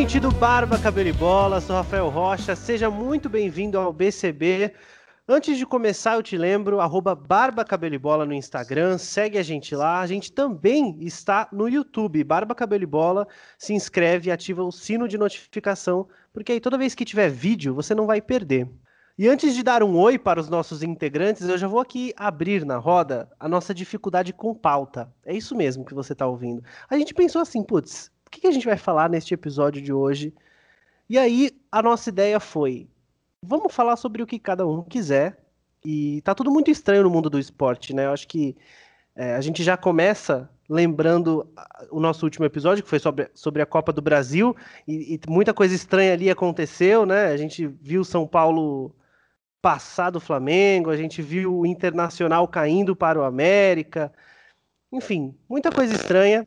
Ouvinte do Barba Cabelo e Bola, sou Rafael Rocha, seja muito bem-vindo ao BCB. Antes de começar, eu te lembro, arroba Barba Cabelo e Bola no Instagram, segue a gente lá. A gente também está no YouTube, Barba Cabelo e Bola, se inscreve e ativa o sino de notificação, porque aí toda vez que tiver vídeo, você não vai perder. E antes de dar um oi para os nossos integrantes, eu já vou aqui abrir na roda a nossa dificuldade com pauta. É isso mesmo que você está ouvindo. A gente pensou assim, putz, o que a gente vai falar neste episódio de hoje? E aí a nossa ideia foi: vamos falar sobre o que cada um quiser. E tá tudo muito estranho no mundo do esporte, né? Eu acho que é, a gente já começa lembrando o nosso último episódio, que foi sobre, sobre a Copa do Brasil, e, e muita coisa estranha ali aconteceu, né? A gente viu São Paulo passar do Flamengo, a gente viu o Internacional caindo para o América. Enfim, muita coisa estranha.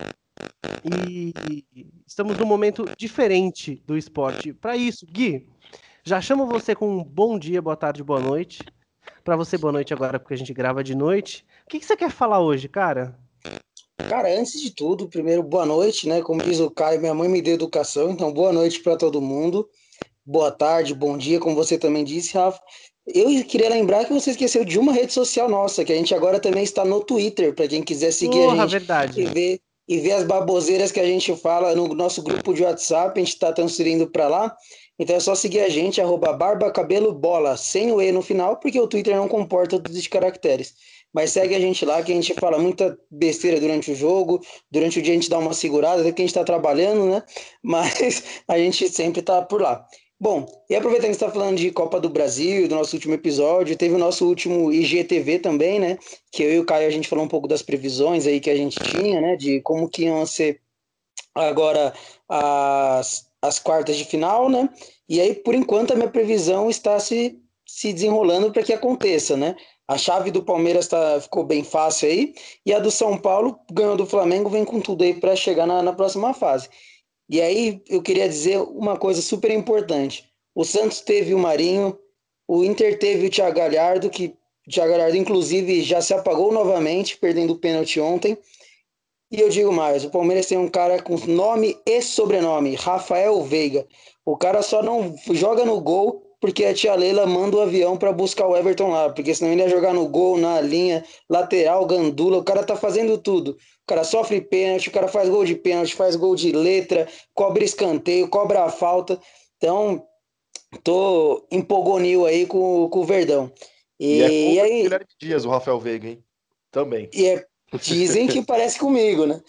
E estamos num momento diferente do esporte. Para isso, Gui, já chamo você com um bom dia, boa tarde, boa noite. Para você, boa noite agora, porque a gente grava de noite. O que, que você quer falar hoje, cara? Cara, antes de tudo, primeiro, boa noite, né? Como diz o Caio, minha mãe me deu educação, então boa noite para todo mundo. Boa tarde, bom dia, como você também disse, Rafa. Eu queria lembrar que você esqueceu de uma rede social nossa, que a gente agora também está no Twitter, para quem quiser seguir Porra, a gente verdade. e ver e ver as baboseiras que a gente fala no nosso grupo de WhatsApp, a gente está transferindo para lá. Então é só seguir a gente, arroba barba, cabelo, bola, sem o E no final, porque o Twitter não comporta todos os caracteres. Mas segue a gente lá, que a gente fala muita besteira durante o jogo, durante o dia a gente dá uma segurada, até que a gente está trabalhando, né? Mas a gente sempre está por lá. Bom, e aproveitando que está falando de Copa do Brasil, do nosso último episódio, teve o nosso último IGTV também, né? Que eu e o Caio a gente falou um pouco das previsões aí que a gente tinha, né? De como que iam ser agora as, as quartas de final, né? E aí, por enquanto, a minha previsão está se, se desenrolando para que aconteça, né? A chave do Palmeiras tá, ficou bem fácil aí, e a do São Paulo, ganhou do Flamengo, vem com tudo aí para chegar na, na próxima fase. E aí eu queria dizer uma coisa super importante. O Santos teve o Marinho, o Inter teve o Thiago Galhardo, que o Thiago Galhardo, inclusive, já se apagou novamente, perdendo o pênalti ontem. E eu digo mais, o Palmeiras tem um cara com nome e sobrenome, Rafael Veiga. O cara só não joga no gol porque a tia Leila manda o avião para buscar o Everton lá, porque senão ele ia jogar no gol, na linha, lateral, gandula, o cara tá fazendo tudo. O cara sofre pênalti, o cara faz gol de pênalti, faz gol de letra, cobra escanteio, cobra a falta. Então, tô empolgonil aí com, com o Verdão. E, e, é e aí, Guilherme Dias, o Rafael Veiga, hein? Também. E é, dizem que parece comigo, né?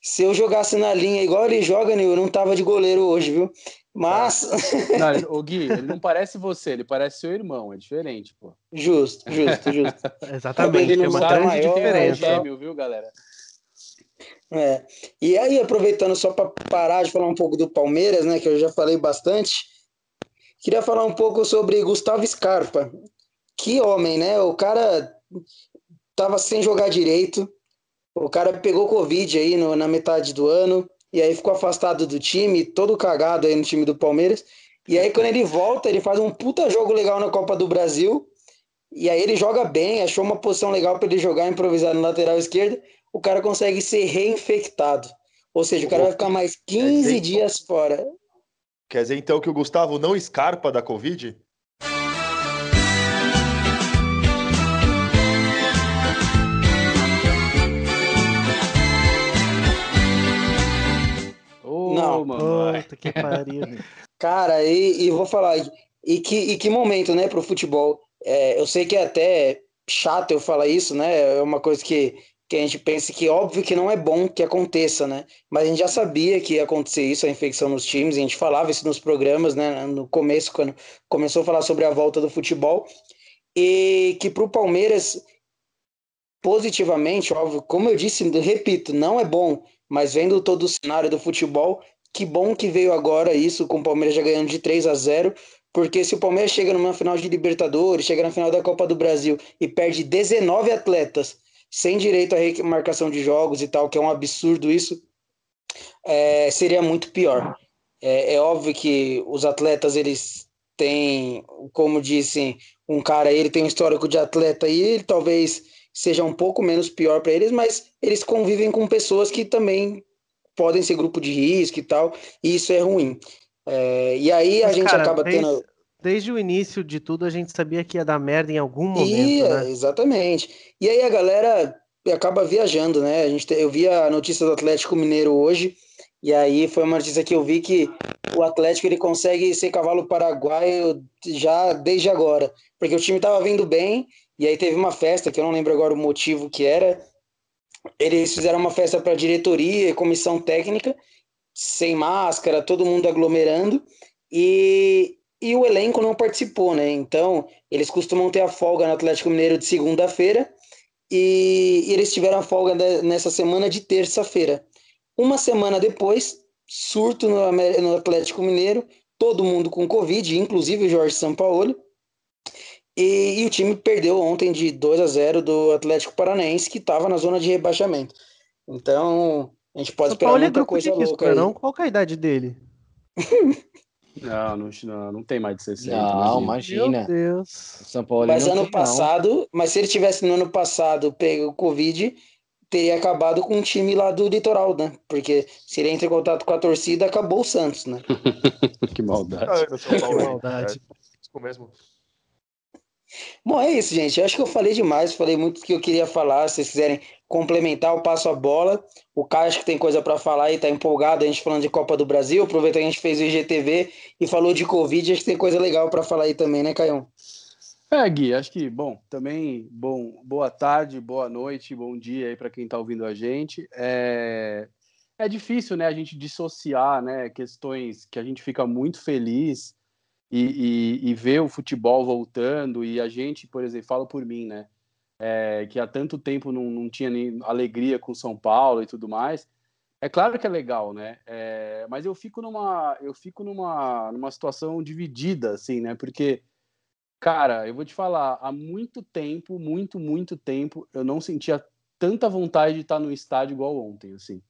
Se eu jogasse na linha igual ele joga, eu não tava de goleiro hoje, viu? Mas. Não, o Gui, ele não parece você, ele parece seu irmão, é diferente, pô. Justo, justo, justo. Exatamente, tem uma grande maior, diferença. É gêmeo, viu, galera? É. E aí, aproveitando só para parar de falar um pouco do Palmeiras, né, que eu já falei bastante, queria falar um pouco sobre Gustavo Scarpa. Que homem, né? O cara tava sem jogar direito, o cara pegou Covid aí no, na metade do ano, e aí ficou afastado do time, todo cagado aí no time do Palmeiras. E aí, quando ele volta, ele faz um puta jogo legal na Copa do Brasil. E aí ele joga bem, achou uma posição legal para ele jogar improvisado no lateral esquerdo. O cara consegue ser reinfectado. Ou seja, o cara vai ficar mais 15 dias fora. Quer dizer, então, que o Gustavo não escarpa da Covid? Não. Mano, Puta que pariu. Cara, e, e, vou falar, e que, e que momento, né, pro futebol. É, eu sei que é até chato eu falar isso, né? É uma coisa que, que a gente pensa que óbvio que não é bom que aconteça, né? Mas a gente já sabia que ia acontecer isso, a infecção nos times, a gente falava isso nos programas, né? No começo, quando começou a falar sobre a volta do futebol. E que pro Palmeiras, positivamente, óbvio, como eu disse, repito, não é bom, mas vendo todo o cenário do futebol, que bom que veio agora isso, com o Palmeiras já ganhando de 3 a 0 porque se o Palmeiras chega numa final de Libertadores, chega na final da Copa do Brasil e perde 19 atletas sem direito à remarcação de jogos e tal, que é um absurdo isso, é, seria muito pior. É, é, óbvio que os atletas, eles têm, como disse um cara, ele tem um histórico de atleta e ele talvez seja um pouco menos pior para eles, mas eles convivem com pessoas que também podem ser grupo de risco e tal, e isso é ruim. É, e aí a Mas, gente cara, acaba tendo. Desde o início de tudo, a gente sabia que ia dar merda em algum momento. Ia, né? exatamente. E aí a galera acaba viajando, né? A gente, te- eu vi a notícia do Atlético Mineiro hoje, e aí foi uma notícia que eu vi que o Atlético ele consegue ser cavalo paraguaio já desde agora, porque o time estava vindo bem, e aí teve uma festa, que eu não lembro agora o motivo que era. Eles fizeram uma festa para diretoria e comissão técnica, sem máscara, todo mundo aglomerando, e, e o elenco não participou, né? Então, eles costumam ter a folga no Atlético Mineiro de segunda-feira, e, e eles tiveram a folga de- nessa semana de terça-feira. Uma semana depois, surto no, no Atlético Mineiro, todo mundo com Covid, inclusive o Jorge Sampaoli. E, e o time perdeu ontem de 2 a 0 do Atlético Paranaense, que estava na zona de rebaixamento. Então, a gente pode São esperar Paulo é muita de coisa risco, louca né, não? Qual é a idade dele? Não, não, não, não tem mais de 60. Não, imagina. imagina. Meu Deus. São Paulo Mas não ano tem, não. passado, mas se ele tivesse no ano passado pego o Covid, teria acabado com o time lá do litoral, né? Porque se ele entra em contato com a torcida, acabou o Santos, né? Que maldade. Ah, no São Paulo Que maldade. É, isso mesmo. Bom, é isso, gente. Eu acho que eu falei demais, falei muito do que eu queria falar. Se vocês quiserem complementar, eu passo a bola. O Caio acho que tem coisa para falar e tá empolgado. A gente falando de Copa do Brasil, aproveita que a gente fez o IGTV e falou de Covid, acho que tem coisa legal para falar aí também, né, Caio? É, Gui, acho que, bom, também bom, boa tarde, boa noite, bom dia aí para quem está ouvindo a gente. É, é difícil, né, a gente dissociar, né, questões que a gente fica muito feliz e, e, e ver o futebol voltando e a gente, por exemplo, falo por mim, né, é, que há tanto tempo não, não tinha nem alegria com São Paulo e tudo mais. É claro que é legal, né? É, mas eu fico numa, eu fico numa, numa situação dividida, assim, né? Porque Cara, eu vou te falar, há muito tempo, muito, muito tempo, eu não sentia tanta vontade de estar no estádio igual ontem, assim.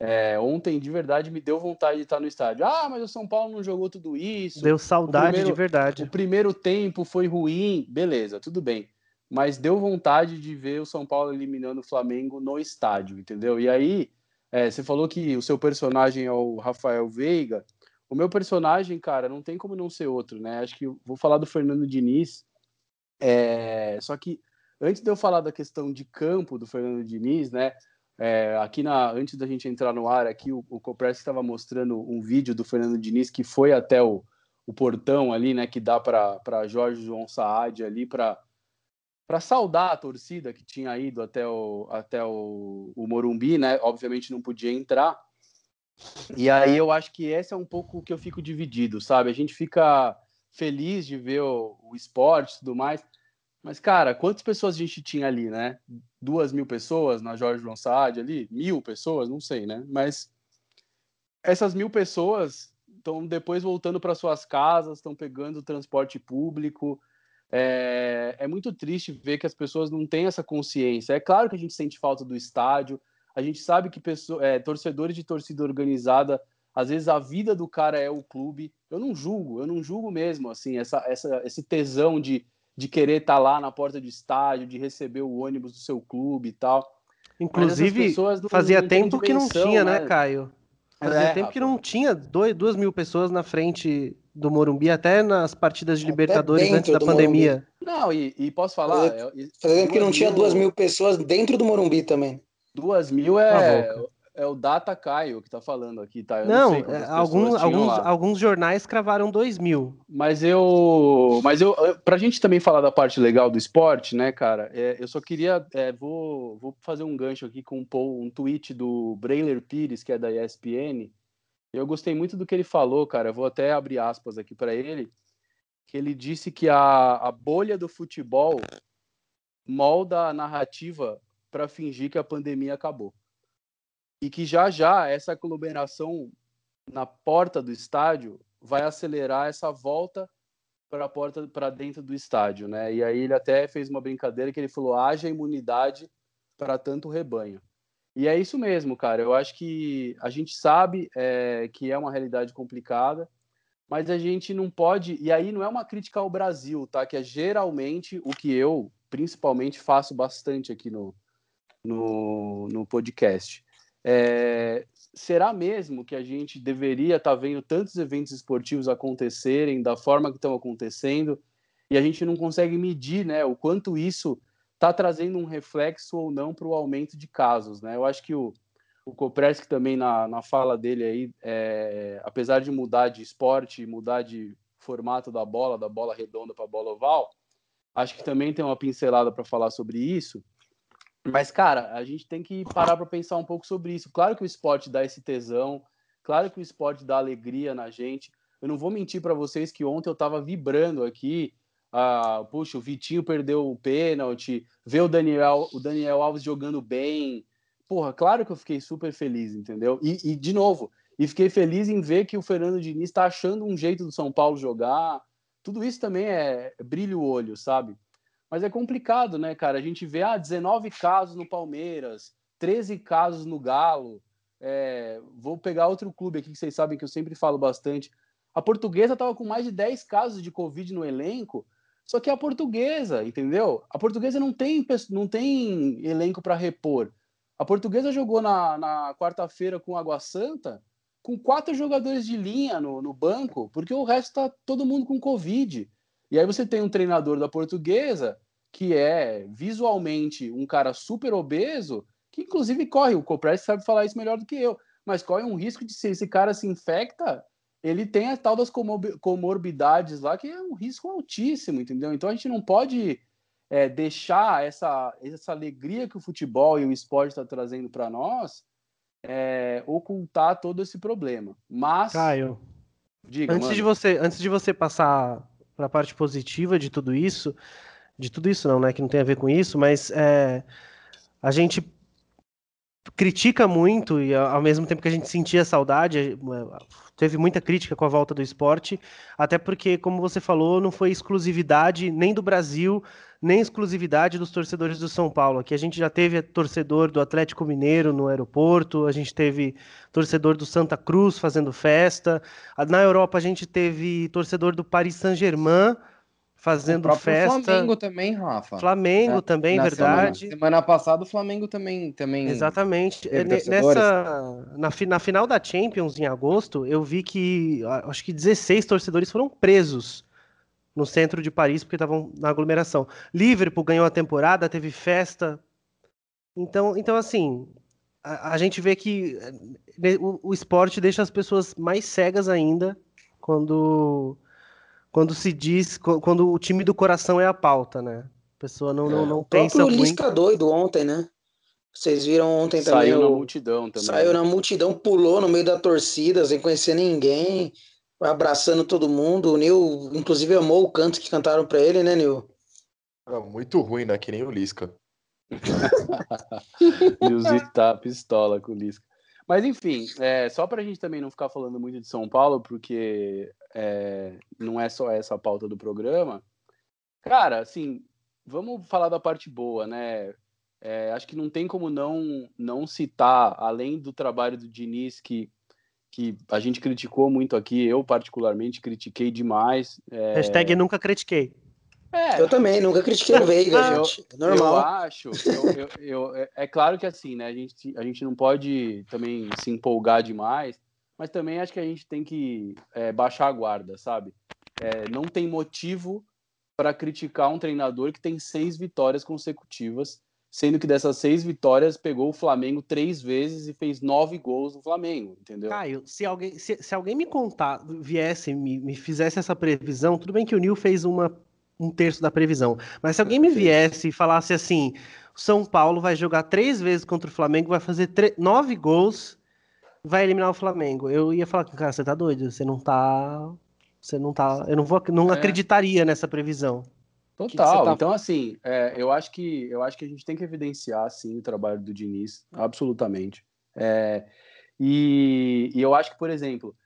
É, ontem, de verdade, me deu vontade de estar no estádio. Ah, mas o São Paulo não jogou tudo isso. Deu saudade primeiro- de verdade. O primeiro tempo foi ruim, beleza, tudo bem. Mas deu vontade de ver o São Paulo eliminando o Flamengo no estádio, entendeu? E aí, é, você falou que o seu personagem é o Rafael Veiga. O meu personagem, cara, não tem como não ser outro, né? Acho que vou falar do Fernando Diniz. É, só que antes de eu falar da questão de campo do Fernando Diniz, né? É, aqui na, antes da gente entrar no ar, aqui o, o Copress estava mostrando um vídeo do Fernando Diniz que foi até o, o portão ali, né? Que dá para Jorge João Saad ali para para saudar a torcida que tinha ido até o, até o, o Morumbi, né? Obviamente não podia entrar. E aí eu acho que esse é um pouco que eu fico dividido, sabe? A gente fica feliz de ver o, o esporte e tudo mais, mas, cara, quantas pessoas a gente tinha ali, né? Duas mil pessoas na Jorge João Saad ali? Mil pessoas? Não sei, né? Mas essas mil pessoas estão depois voltando para suas casas, estão pegando o transporte público. É, é muito triste ver que as pessoas não têm essa consciência. É claro que a gente sente falta do estádio, a gente sabe que pessoa, é, torcedores de torcida organizada, às vezes a vida do cara é o clube. Eu não julgo, eu não julgo mesmo, assim, essa, essa, esse tesão de, de querer estar lá na porta do estádio, de receber o ônibus do seu clube e tal. Inclusive, pessoas não- fazia não tempo que não tinha, né, né? Caio? Fazia É, tempo que não tinha dois, duas mil pessoas na frente do Morumbi, até nas partidas de Até Libertadores antes da pandemia. Não, e, e posso falar? Fazia- Fazia tempo que não duas tinha duas mil pessoas dentro do Morumbi também. Duas mil Tá é, louca. É o Data Caio que tá falando aqui, tá? Eu Não, sei é, alguns, alguns, lá. alguns jornais cravaram dois mil. Mas eu, mas eu, pra gente também falar da parte legal do esporte, né, cara? é, eu só queria, é, vou, vou fazer um gancho aqui com um, um tweet do Brailer Pires, que é da ESPN. Eu gostei muito do que ele falou, cara. Eu vou até abrir aspas aqui para ele, que ele disse que a, a bolha do futebol molda a narrativa para fingir que a pandemia acabou. E que já já essa aglomeração na porta do estádio vai acelerar essa volta para a porta para dentro do estádio, né? E aí ele até fez uma brincadeira que ele falou: haja imunidade para tanto rebanho. E é isso mesmo, cara. Eu acho que a gente sabe é, que é uma realidade complicada, mas a gente não pode. E aí não é uma crítica ao Brasil, tá? Que é geralmente o que eu, principalmente, faço bastante aqui no, no, no podcast. É, será mesmo que a gente deveria estar tá vendo tantos eventos esportivos acontecerem da forma que estão acontecendo e a gente não consegue medir, né, o quanto isso está trazendo um reflexo ou não para o aumento de casos, né? Eu acho que o, o Kopreski também na, na fala dele aí, é, apesar de mudar de esporte, mudar de formato da bola, da bola redonda para a bola oval, acho que também tem uma pincelada para falar sobre isso. Mas, cara, a gente tem que parar para pensar um pouco sobre isso. Claro que o esporte dá esse tesão, claro que o esporte dá alegria na gente. Eu não vou mentir para vocês que ontem eu estava vibrando aqui. Ah, puxa, o Vitinho perdeu o pênalti, ver o Daniel, o Daniel Alves jogando bem. Porra, claro que eu fiquei super feliz, entendeu? E, e de novo, e fiquei feliz em ver que o Fernando Diniz está achando um jeito do São Paulo jogar. Tudo isso também é brilho o olho, sabe? Mas é complicado, né, cara? A gente vê ah, 19 casos no Palmeiras, 13 casos no Galo. É, vou pegar outro clube aqui que vocês sabem que eu sempre falo bastante. A portuguesa estava com mais de 10 casos de Covid no elenco, só que é a portuguesa, entendeu? A portuguesa não tem, não tem elenco para repor. A portuguesa jogou na, na quarta-feira com Água Santa com quatro jogadores de linha no, no banco, porque o resto está todo mundo com Covid. E aí você tem um treinador da portuguesa que é visualmente um cara super obeso, que inclusive corre, o Copress sabe falar isso melhor do que eu, mas corre um risco de se esse cara se infecta, ele tem a tal das comorbidades lá, que é um risco altíssimo, entendeu? Então a gente não pode é, deixar essa, essa alegria que o futebol e o esporte está trazendo para nós é, ocultar todo esse problema. Mas. Caio, diga, antes, de você, antes de você passar para a parte positiva de tudo isso, de tudo isso não, né, que não tem a ver com isso, mas é, a gente critica muito e ao mesmo tempo que a gente sentia saudade, teve muita crítica com a volta do esporte, até porque, como você falou, não foi exclusividade nem do Brasil, nem exclusividade dos torcedores do São Paulo. Aqui a gente já teve torcedor do Atlético Mineiro no aeroporto, a gente teve torcedor do Santa Cruz fazendo festa. Na Europa a gente teve torcedor do Paris Saint-Germain fazendo o festa. Flamengo também, Rafa. Flamengo é, também, na verdade. Semana, semana, passada o Flamengo também também. Exatamente. Nessa na, na final da Champions em agosto, eu vi que acho que 16 torcedores foram presos no centro de Paris, porque estavam na aglomeração. Liverpool ganhou a temporada, teve festa. Então, então assim, a, a gente vê que o, o, esporte deixa as pessoas mais cegas ainda quando, quando se diz, quando o time do coração é a pauta, né? A pessoa não, é, não, não pensa muito. O Lisca doido ontem, né? Vocês viram ontem também. Saiu o... na multidão também. Saiu na multidão, pulou no meio da torcida, sem conhecer ninguém abraçando todo mundo. O Nil, inclusive, amou o canto que cantaram para ele, né, Nil? muito ruim, né? Que nem o Lisca. Nilzito tá pistola com o Lisca. Mas enfim, é, só para a gente também não ficar falando muito de São Paulo, porque é, não é só essa a pauta do programa. Cara, assim, vamos falar da parte boa, né? É, acho que não tem como não não citar, além do trabalho do Diniz, que que a gente criticou muito aqui, eu particularmente critiquei demais. É... Hashtag nunca critiquei. É, eu também, nunca critiquei o Veiga, gente. É normal. Eu acho, eu, eu, eu, é, é claro que assim, né? A gente, a gente não pode também se empolgar demais, mas também acho que a gente tem que é, baixar a guarda, sabe? É, não tem motivo para criticar um treinador que tem seis vitórias consecutivas sendo que dessas seis vitórias pegou o Flamengo três vezes e fez nove gols no Flamengo, entendeu? Caio, se alguém, se, se alguém me contar, viesse, me, me fizesse essa previsão, tudo bem que o Nil fez uma, um terço da previsão, mas se alguém me viesse e falasse assim, São Paulo vai jogar três vezes contra o Flamengo, vai fazer nove gols, vai eliminar o Flamengo, eu ia falar, cara, você tá doido, você não tá... Você não tá. Eu não vou, não é. acreditaria nessa previsão. Total. Tá... Então, assim, é, eu acho que eu acho que a gente tem que evidenciar sim o trabalho do Diniz, absolutamente. É, e, e, eu acho que, por exemplo,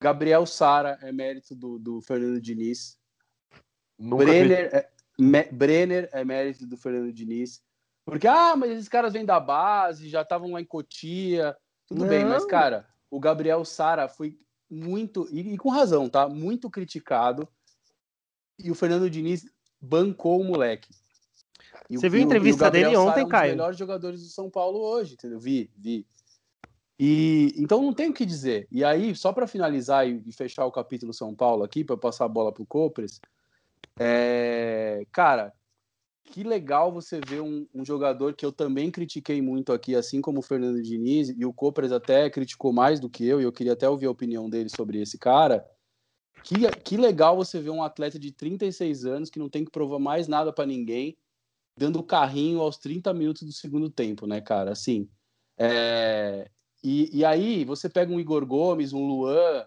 Gabriel Sara é mérito do, do Fernando Diniz. Brenner é, me, Brenner é mérito do Fernando Diniz. Porque, ah, mas esses caras vêm da base, já estavam lá em Cotia. Tudo Não. bem, mas, cara, o Gabriel Sara foi muito, e, e com razão, tá? Muito criticado. E o Fernando Diniz bancou o moleque. E Você o, viu a entrevista dele ontem, Sara, é um Caio? Um dos melhores jogadores do São Paulo hoje, entendeu? Vi, vi. E então não tem o que dizer. E aí, só para finalizar e, e, fechar o capítulo São Paulo aqui, para passar a bola para o Copres, é, cara, que legal você ver um, um, jogador que eu também critiquei muito aqui, assim como o Fernando Diniz, e o Copres até criticou mais do que eu, e eu queria até ouvir a opinião dele sobre esse cara. Que, que legal você ver um atleta de 36 anos que não tem que provar mais nada para ninguém, dando carrinho aos 30 minutos do segundo tempo, né, cara? Assim, é, e, e aí você pega um Igor Gomes, um Luan,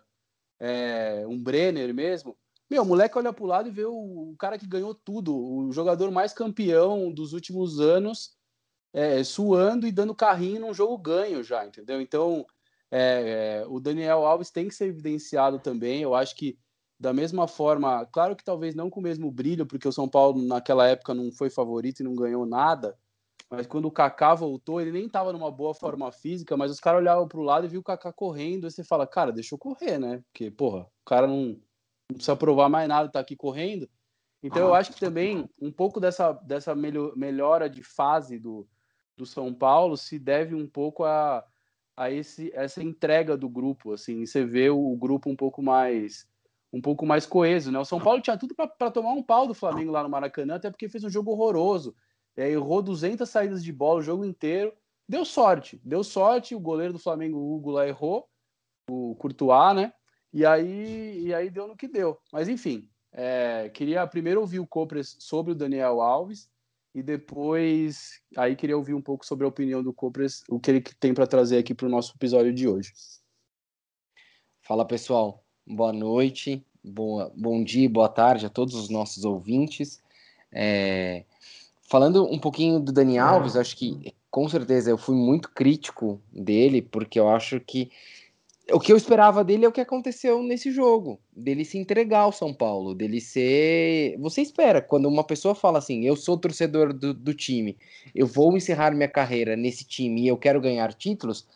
é, um Brenner mesmo. Meu, o moleque olha pro lado e vê o, cara que ganhou tudo, o jogador mais campeão dos últimos anos, é, suando e dando carrinho num jogo ganho já, entendeu? Então, é, é, o Daniel Alves tem que ser evidenciado também. Eu acho que, da mesma forma, claro que talvez não com o mesmo brilho, porque o São Paulo naquela época não foi favorito e não ganhou nada, mas quando o Kaká voltou, ele nem estava numa boa forma física, mas os caras olhavam para o lado e viu o Kaká correndo, e você fala, cara, deixa eu correr, né? Porque, porra, o cara não, não precisa provar mais nada, tá aqui correndo. Então eu acho que também um pouco dessa, dessa melhora de fase do, do São Paulo se deve um pouco a, a esse, essa entrega do grupo, assim, você vê o, o grupo um pouco mais um pouco mais coeso, né? O São Paulo tinha tudo para tomar um pau do Flamengo lá no Maracanã, até porque fez um jogo horroroso é, errou 200 saídas de bola o jogo inteiro. Deu sorte, deu sorte. O goleiro do Flamengo, o Hugo, lá errou, o Courtois, né? E aí, e aí deu no que deu. Mas enfim, é, queria primeiro ouvir o Copres sobre o Daniel Alves e depois aí queria ouvir um pouco sobre a opinião do Copres, o que ele tem para trazer aqui para o nosso episódio de hoje. Fala pessoal, boa noite, boa, bom dia, boa tarde a todos os nossos ouvintes. É, Falando um pouquinho do Dani Alves, acho que com certeza eu fui muito crítico dele, porque eu acho que o que eu esperava dele é o que aconteceu nesse jogo, dele se entregar ao São Paulo, dele ser. Você espera, quando uma pessoa fala assim, eu sou torcedor do, do time, eu vou encerrar minha carreira nesse time e eu quero ganhar títulos,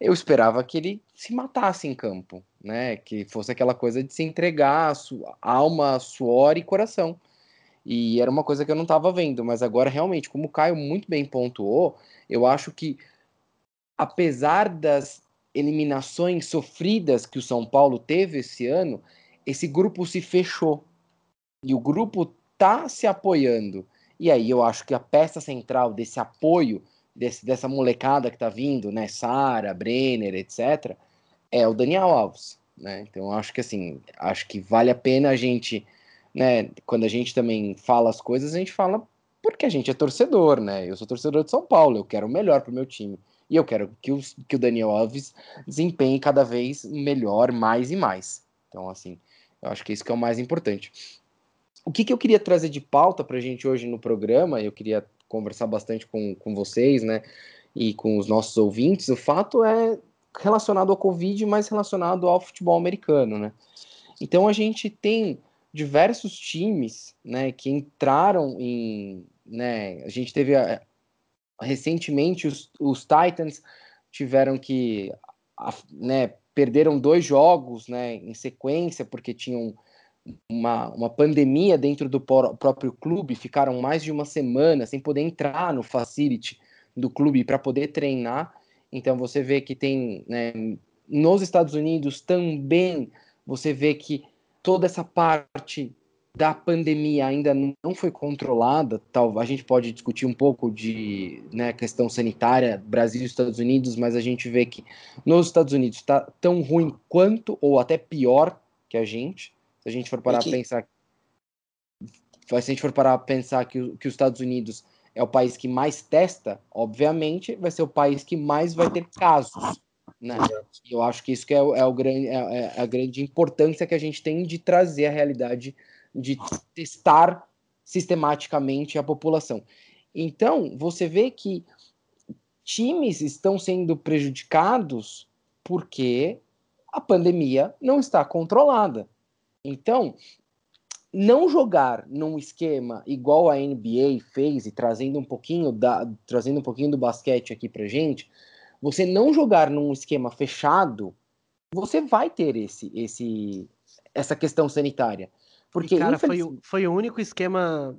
eu esperava que ele se matasse em campo, né? Que fosse aquela coisa de se entregar, alma, suor e coração. E era uma coisa que eu não estava vendo, mas agora realmente, como o Caio muito bem pontuou, eu acho que apesar das eliminações sofridas que o São Paulo teve esse ano, esse grupo se fechou. E o grupo tá se apoiando. E aí eu acho que a peça central desse apoio, desse, dessa molecada que tá vindo, né, Sara, Brenner, etc., é o Daniel Alves. Né? Então acho que assim, acho que vale a pena a gente né, quando a gente também fala as coisas, a gente fala porque a gente é torcedor, né? Eu sou torcedor de São Paulo, eu quero o melhor para o meu time. E eu quero que, os, que o Daniel Alves desempenhe cada vez melhor, mais e mais. Então, assim, eu acho que isso que é o mais importante. O que, que eu queria trazer de pauta para a gente hoje no programa, eu queria conversar bastante com, com vocês, né? E com os nossos ouvintes, o fato é relacionado ao Covid, mas relacionado ao futebol americano, né? Então a gente tem diversos times, né, que entraram em, né, a gente teve a, recentemente os, os, Titans tiveram que, né, perderam dois jogos, né, em sequência porque tinham uma, uma pandemia dentro do próprio clube, ficaram mais de uma semana sem poder entrar no facility do clube para poder treinar. Então você vê que tem, né, nos Estados Unidos também você vê que toda essa parte da pandemia ainda não foi controlada, tal, a gente pode discutir um pouco de né, questão sanitária, Brasil e Estados Unidos, mas a gente vê que nos Estados Unidos está tão ruim quanto, ou até pior que a gente, se a gente for parar a pensar se a gente for parar a pensar que, que os Estados Unidos é o país que mais testa, obviamente vai ser o país que mais vai ter casos. Né? Eu acho que isso que é, é, o grande, é, é, a grande importância que a gente tem de trazer a realidade de testar sistematicamente a população. Então, você vê que times estão sendo prejudicados porque a pandemia não está controlada. Então, não jogar num esquema igual a NBA fez e trazendo um pouquinho da trazendo um pouquinho do basquete aqui pra gente, você não jogar num esquema fechado, você vai ter esse, esse, essa questão sanitária. Porque, e, cara, foi, foi o único esquema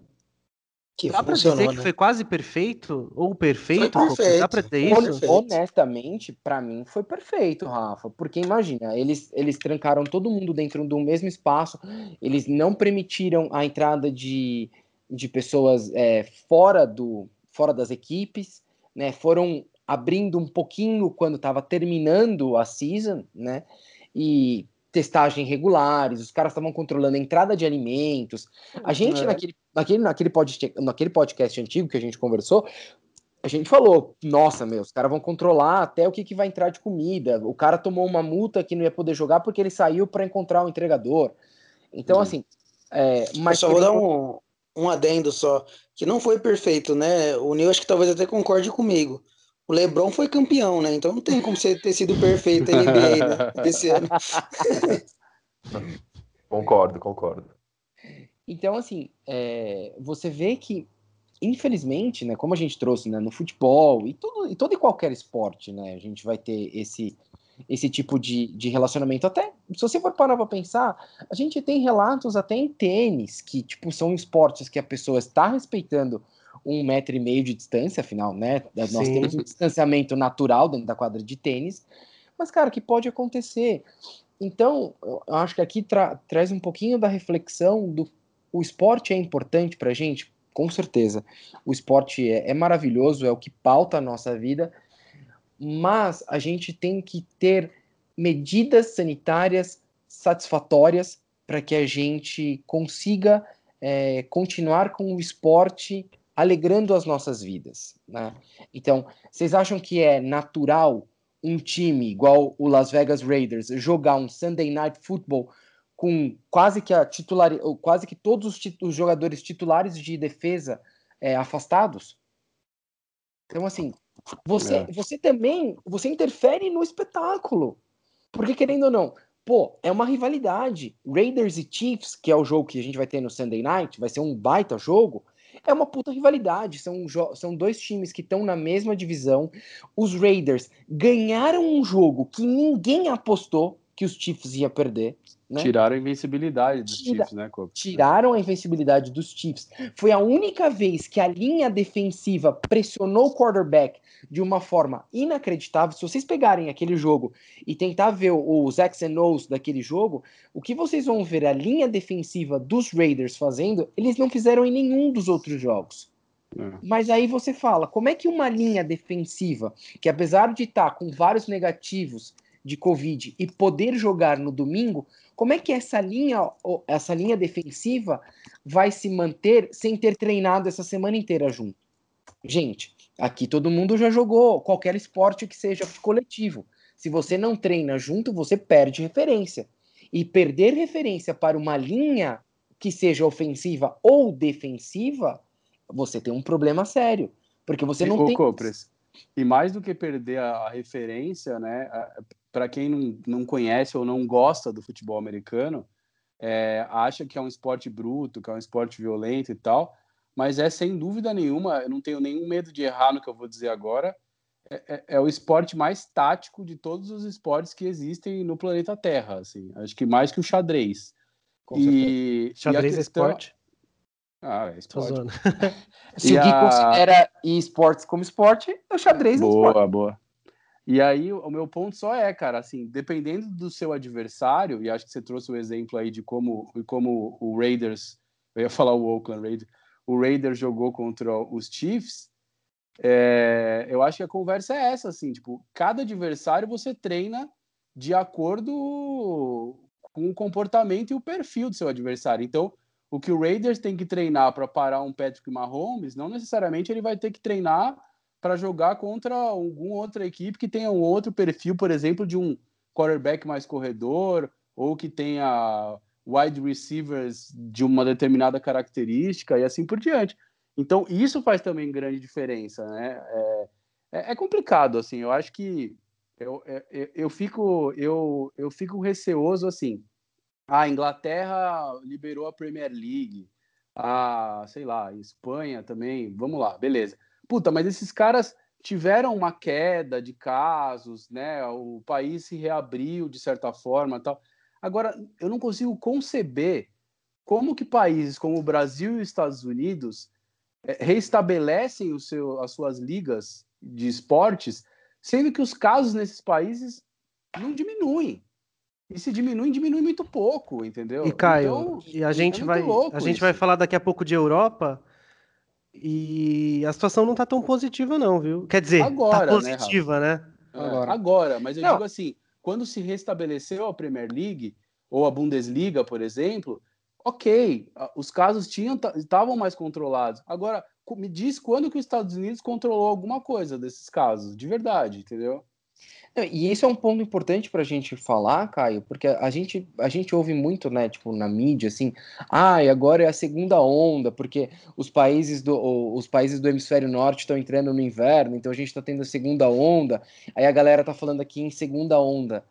Que Dá funcionou, pra dizer né? que foi quase perfeito? Ou perfeito? Foi perfeito. Dá pra ter isso? Honestamente, para mim foi perfeito, Rafa. Porque imagina, eles, eles trancaram todo mundo dentro do mesmo espaço, eles não permitiram a entrada de, de pessoas é, fora, do, fora das equipes, né? Foram abrindo um pouquinho quando estava terminando a season, né? E testagem regulares, os caras estavam controlando a entrada de alimentos. A gente, é. naquele, naquele, naquele, podcast, naquele podcast antigo que a gente conversou, a gente falou, nossa, meu, os caras vão controlar até o que, que vai entrar de comida. O cara tomou uma multa que não ia poder jogar porque ele saiu para encontrar o um entregador. Então, assim. É, mas Eu só vou dar um, um adendo só, que não foi perfeito, né? O Nil acho que talvez até concorde comigo o LeBron foi campeão, né? Então não tem como você ter sido perfeito NBA né? esse ano. concordo, concordo. Então, assim, é, você vê que, infelizmente, né, como a gente trouxe né, no futebol e, tudo, e todo e qualquer esporte, né, a gente vai ter esse, esse tipo de, de relacionamento. Até, se você for parar para pensar, a gente tem relatos até em tênis, que, tipo, são esportes que a pessoa está respeitando um metro e meio de distância, afinal, né? Nós Sim. temos um distanciamento natural dentro da quadra de tênis, mas, cara, que pode acontecer. Então, eu acho que aqui tra traz um pouquinho da reflexão do o esporte é importante para gente, com certeza. O esporte é, é maravilhoso, é o que pauta a nossa vida, mas a gente tem que ter medidas sanitárias satisfatórias para que a gente consiga é, continuar com o esporte alegrando as nossas vidas. Né? Então, vocês acham que é natural um time igual o Las Vegas Raiders jogar um Sunday Night Football com quase que a titular, quase que todos os, os jogadores titulares de defesa é, afastados? Então, assim, você, é. você também você interfere no espetáculo. Porque, querendo ou não, pô, é uma rivalidade. Raiders e Chiefs, que é o jogo que a gente vai ter no Sunday Night, vai ser um baita jogo é uma puta rivalidade. São, são dois times que estão na mesma divisão. Os Raiders ganharam um jogo que ninguém apostou que os Chiefs ia perder. Né? Tiraram a invencibilidade dos Tira, Chiefs, né, Copa? Tiraram a invencibilidade dos Chiefs. Foi a única vez que a linha defensiva pressionou o quarterback de uma forma inacreditável. Se vocês pegarem aquele jogo e tentar ver os X and O's daquele jogo, o que vocês vão ver a linha defensiva dos Raiders fazendo, eles não fizeram em nenhum dos outros jogos. É. Mas aí você fala, como é que uma linha defensiva, que apesar de estar tá com vários negativos de Covid e poder jogar no domingo, como é que essa linha, essa linha defensiva vai se manter sem ter treinado essa semana inteira junto? Gente, aqui todo mundo já jogou qualquer esporte que seja coletivo. Se você não treina junto, você perde referência. E perder referência para uma linha que seja ofensiva ou defensiva, você tem um problema sério. Porque você não tem. E mais do que perder a referência, né? Para quem não, não conhece ou não gosta do futebol americano, é, acha que é um esporte bruto, que é um esporte violento e tal, mas é sem dúvida nenhuma, eu não tenho nenhum medo de errar no que eu vou dizer agora, é, é, é o esporte mais tático de todos os esportes que existem no planeta Terra, assim, acho que mais que o xadrez. Com e, xadrez e é questão... é esporte? Ah, é esporte. Se o Gui a... considera esportes como esporte, o xadrez boa, é esporte. Boa, boa. E aí, o meu ponto só é, cara, assim, dependendo do seu adversário, e acho que você trouxe o exemplo aí de como, como o Raiders, eu ia falar o Oakland Raiders, o Raiders jogou contra os Chiefs, é, eu acho que a conversa é essa, assim, tipo, cada adversário você treina de acordo com o comportamento e o perfil do seu adversário. Então, o que o Raiders tem que treinar para parar um Patrick Mahomes, não necessariamente ele vai ter que treinar para jogar contra alguma outra equipe que tenha um outro perfil, por exemplo, de um quarterback mais corredor ou que tenha wide receivers de uma determinada característica e assim por diante. Então, isso faz também grande diferença, né? É, é, é complicado, assim, eu acho que eu, eu, é, é, eu, fico, eu, eu fico receoso, assim, a Inglaterra liberou a Premier League, a, sei lá, Espanha também, vamos lá, beleza puta, mas esses caras tiveram uma queda de casos, né? O país se reabriu de certa forma, tal. Agora, eu não consigo conceber como que países como o Brasil e os Estados Unidos é, reestabelecem o seu, as suas ligas de esportes, sendo que os casos nesses países não diminuem. E se diminui, diminui muito pouco, entendeu? E Caio, então, e a gente é vai a gente isso. vai falar daqui a pouco de Europa e a situação não tá tão positiva não, viu? Quer dizer, tá Agora, tá positiva, né? né? Agora. Agora, mas eu não. digo assim, quando se restabeleceu a Premier League ou a Bundesliga, por exemplo, ok, os casos tinham estavam mais controlados. Agora, me diz quando que os Estados Unidos controlou alguma coisa desses casos, de verdade, entendeu? E isso é um ponto importante para a gente falar, Caio, porque a gente, a gente ouve muito, né, tipo, na mídia, assim, ah, e agora é a segunda onda, porque os países do, os países do hemisfério norte estão entrando no inverno, então a gente está tendo a segunda onda, aí a galera tá falando aqui em segunda onda.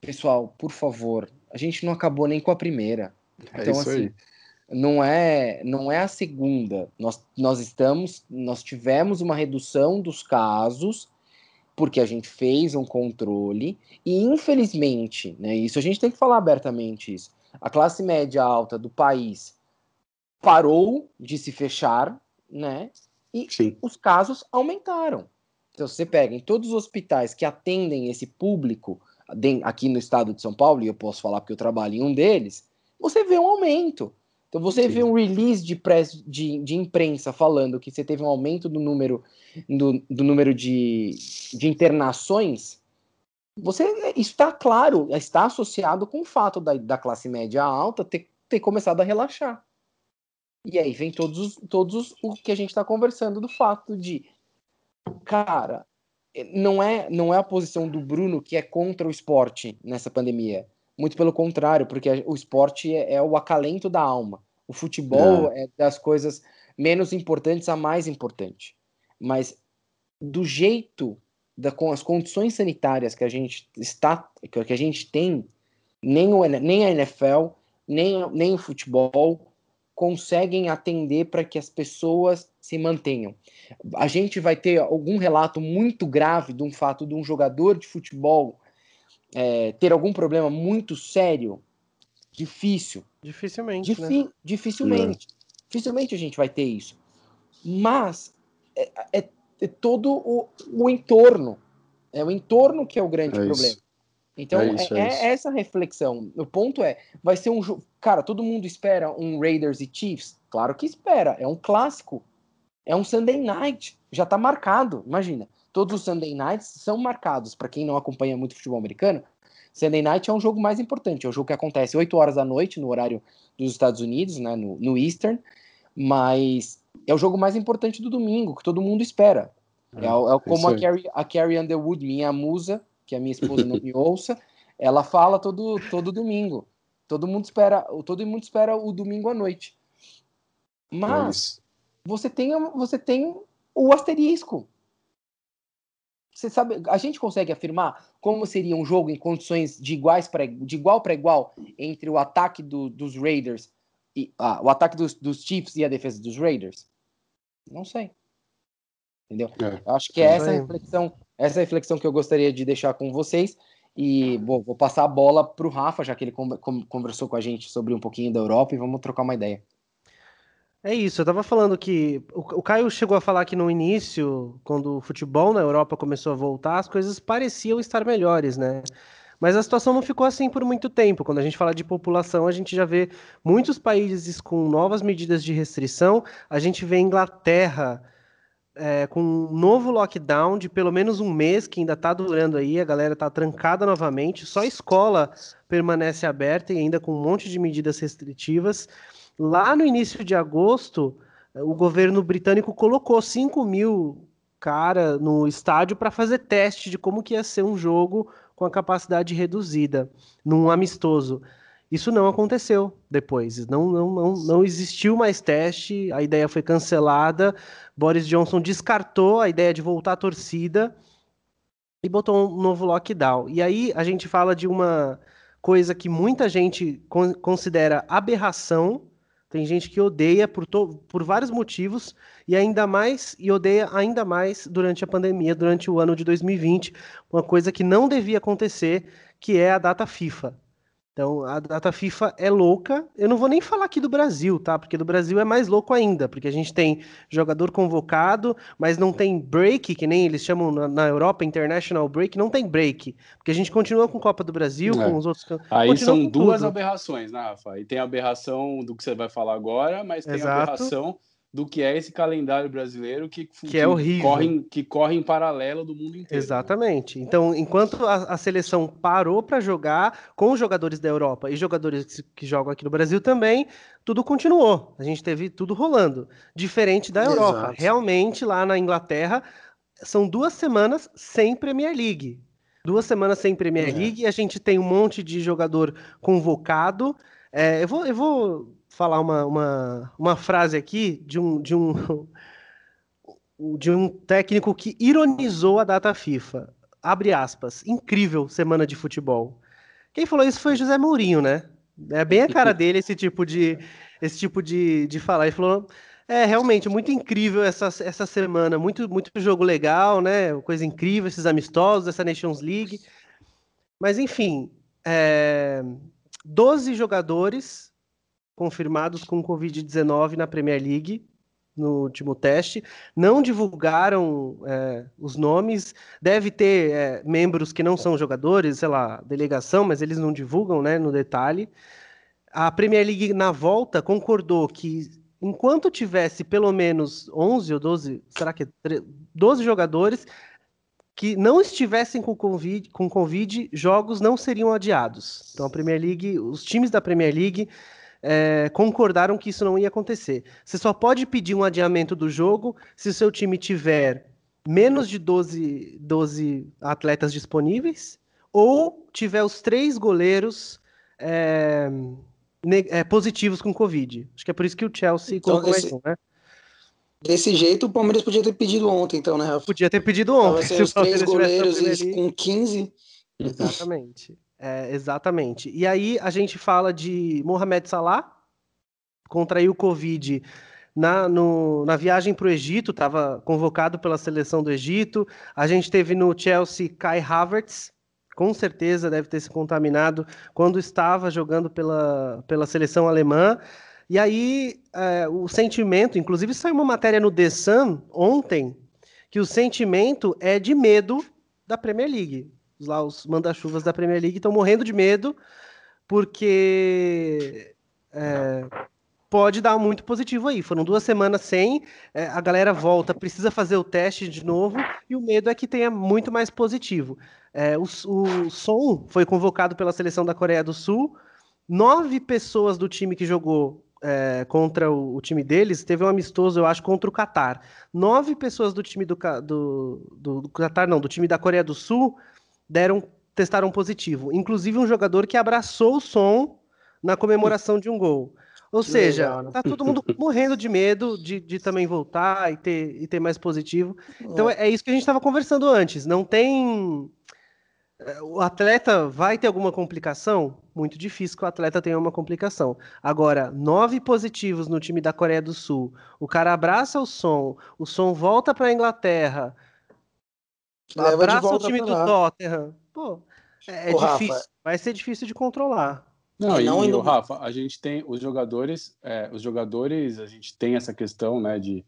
Pessoal, por favor, a gente não acabou nem com a primeira. É então, assim, aí. não é, não é a segunda. Nós, nós estamos, nós tivemos uma redução dos casos, porque a gente fez um controle e infelizmente, né, isso a gente tem que falar abertamente isso. A classe média alta do país parou de se fechar, né? E Sim. os casos aumentaram. Então você pega em todos os hospitais que atendem esse público aqui no estado de São Paulo, e eu posso falar porque eu trabalho em um deles, você vê um aumento. Então você Sim. vê um release de, press, de, de, imprensa falando que você teve um aumento do número, do, do número de, de internações, você está claro, está associado com o fato da, da classe média alta ter, ter começado a relaxar. E aí vem todos, os, todos os, o que a gente está conversando do fato de, cara, não é, não é a posição do Bruno que é contra o esporte nessa pandemia. Muito pelo contrário, porque o esporte é, é o acalento da alma. O futebol é. é das coisas menos importantes a mais importante. Mas do jeito, da, com as condições sanitárias que a gente está, que a gente tem, nem, o, nem a NFL, nem, nem o futebol conseguem atender para que as pessoas se mantenham. A gente vai ter algum relato muito grave de um fato de um jogador de futebol é, ter algum problema muito sério, difícil. Dificilmente. Difi né? Dificilmente. É. Dificilmente a gente vai ter isso. Mas é, é, é todo o, o, entorno. É o entorno que é o grande é problema. Isso. Então, é, isso, é, é essa reflexão. O ponto é, vai ser um jogo. Cara, todo mundo espera um Raiders e Chiefs? Claro que espera. É um clássico. É um Sunday night. Já tá marcado. Imagina todos os Sunday Nights são marcados. Para quem não acompanha muito futebol americano, Sunday Night é um jogo mais importante. É um jogo que acontece 8 horas da noite no horário dos Estados Unidos, né, no, no Eastern, mas é o jogo mais importante do domingo, que todo mundo espera. É, é, é como a Carrie, a Carrie Underwood, minha musa, que a minha esposa não me ouça, ela fala todo, todo domingo. Todo mundo espera, todo mundo espera o domingo à noite. Mas é você tem, você tem o asterisco. Você sabe, a gente consegue afirmar como seria um jogo em condições de iguais para de igual para igual entre o ataque do, dos Raiders e ah, o ataque dos, dos, Chiefs e a defesa dos Raiders? Não sei. Entendeu? É, eu acho que é essa reflexão, essa reflexão que eu gostaria de deixar com vocês. E bom, vou passar a bola para o Rafa, já que ele conversou com a gente sobre um pouquinho da Europa, e vamos trocar uma ideia. É isso, eu tava falando que o, o Caio chegou a falar que no início, quando o futebol na Europa começou a voltar, as coisas pareciam estar melhores, né? Mas a situação não ficou assim por muito tempo. Quando a gente fala de população, a gente já vê muitos países com novas medidas de restrição. A gente vê Inglaterra é, com um novo lockdown de pelo menos um mês, que ainda está durando aí, a galera está trancada novamente. Só a escola permanece aberta e ainda com um monte de medidas restritivas. Lá no início de agosto, o governo britânico colocou 5 mil cara no estádio para fazer teste de como que ia ser um jogo com a capacidade reduzida, num amistoso. Isso não aconteceu depois, não, não, não, não existiu mais teste, a ideia foi cancelada, Boris Johnson descartou a ideia de voltar à torcida e botou um novo lockdown. E aí a gente fala de uma coisa que muita gente considera aberração, tem gente que odeia por, por vários motivos e ainda mais e odeia ainda mais durante a pandemia, durante o ano de 2020, uma coisa que não devia acontecer, que é a data FIFA. Então, a data FIFA é louca. Eu não vou nem falar aqui do Brasil, tá? Porque do Brasil é mais louco ainda, porque a gente tem jogador convocado, mas não tem break, que nem eles chamam na, na Europa, International Break, não tem break. Porque a gente continua com Copa do Brasil, é. com os outros. Aí são duas tudo. aberrações, né, Rafa? E tem a aberração do que você vai falar agora, mas tem Exato. a aberração do que é esse calendário brasileiro que, que, que é horrível. Corre, que corre em paralelo do mundo inteiro. Exatamente. Né? Então, enquanto a, a seleção parou para jogar com os jogadores da Europa e jogadores que, que, jogam aqui no Brasil também, tudo continuou. A gente teve tudo rolando. Diferente da Europa. Exato. Realmente, lá na Inglaterra, são duas semanas sem Premier League. Duas semanas sem Premier é. League, a gente tem um monte de jogador convocado. É, eu, vou, eu vou falar uma, uma, uma frase aqui de um, de um de um técnico que ironizou a data FIFA. Abre aspas. Incrível semana de futebol. Quem falou isso foi José Mourinho, né? É bem a cara dele esse tipo de esse tipo de, de falar. Ele falou: é realmente muito incrível essa, essa semana, muito muito jogo legal, né? Coisa incrível esses amistosos, essa Nations League. Mas enfim, é, 12 jogadores confirmados com Covid-19 na Premier League no último teste. Não divulgaram é, os nomes. Deve ter é, membros que não são jogadores, sei lá, delegação, mas eles não divulgam né, no detalhe. A Premier League, na volta, concordou que enquanto tivesse pelo menos 11 ou 12, será que 12 jogadores que não estivessem com COVID, com COVID, jogos não seriam adiados. Então a Premier League, os times da Premier League é, concordaram que isso não ia acontecer. Você só pode pedir um adiamento do jogo se o seu time tiver menos de 12, 12 atletas disponíveis ou tiver os três goleiros é, é, positivos com Covid. Acho que é por isso que o Chelsea então, colocou esse, né? Desse jeito, o Palmeiras podia ter pedido ontem, então, né, Rafa? Podia ter pedido ontem. Se os três goleiros com 15. Exatamente. É, exatamente. E aí a gente fala de Mohamed Salah, contraiu Covid na, no, na viagem para o Egito, estava convocado pela seleção do Egito. A gente teve no Chelsea Kai Havertz, com certeza deve ter se contaminado quando estava jogando pela, pela seleção alemã. E aí é, o sentimento, inclusive saiu uma matéria no The Sun ontem, que o sentimento é de medo da Premier League lá os manda-chuvas da Premier League estão morrendo de medo porque é, pode dar muito positivo aí. Foram duas semanas sem, é, a galera volta, precisa fazer o teste de novo e o medo é que tenha muito mais positivo. É, o, o Son foi convocado pela seleção da Coreia do Sul. Nove pessoas do time que jogou é, contra o, o, time deles, teve um amistoso, eu acho, contra o Catar. Nove pessoas do time do, do, do, do Catar, não, do time da Coreia do Sul deram testaram positivo. Inclusive um jogador que abraçou o som na comemoração de um gol. Ou que seja, legal, né? tá todo mundo morrendo de medo de, de também voltar e ter, e ter mais positivo. Então é, é isso que a gente estava conversando antes. Não tem. É, o atleta vai ter alguma complicação? Muito difícil que o atleta tenha uma complicação. Agora, nove positivos no time da Coreia do Sul. O cara abraça o som, o som volta para a Inglaterra Leva Abraça o time do Tottenham. Pô, é, é difícil. Rafa, vai ser difícil de controlar. Não, e, não, e o Rafa, a gente tem os jogadores, é, os jogadores, a gente tem essa questão, né, de,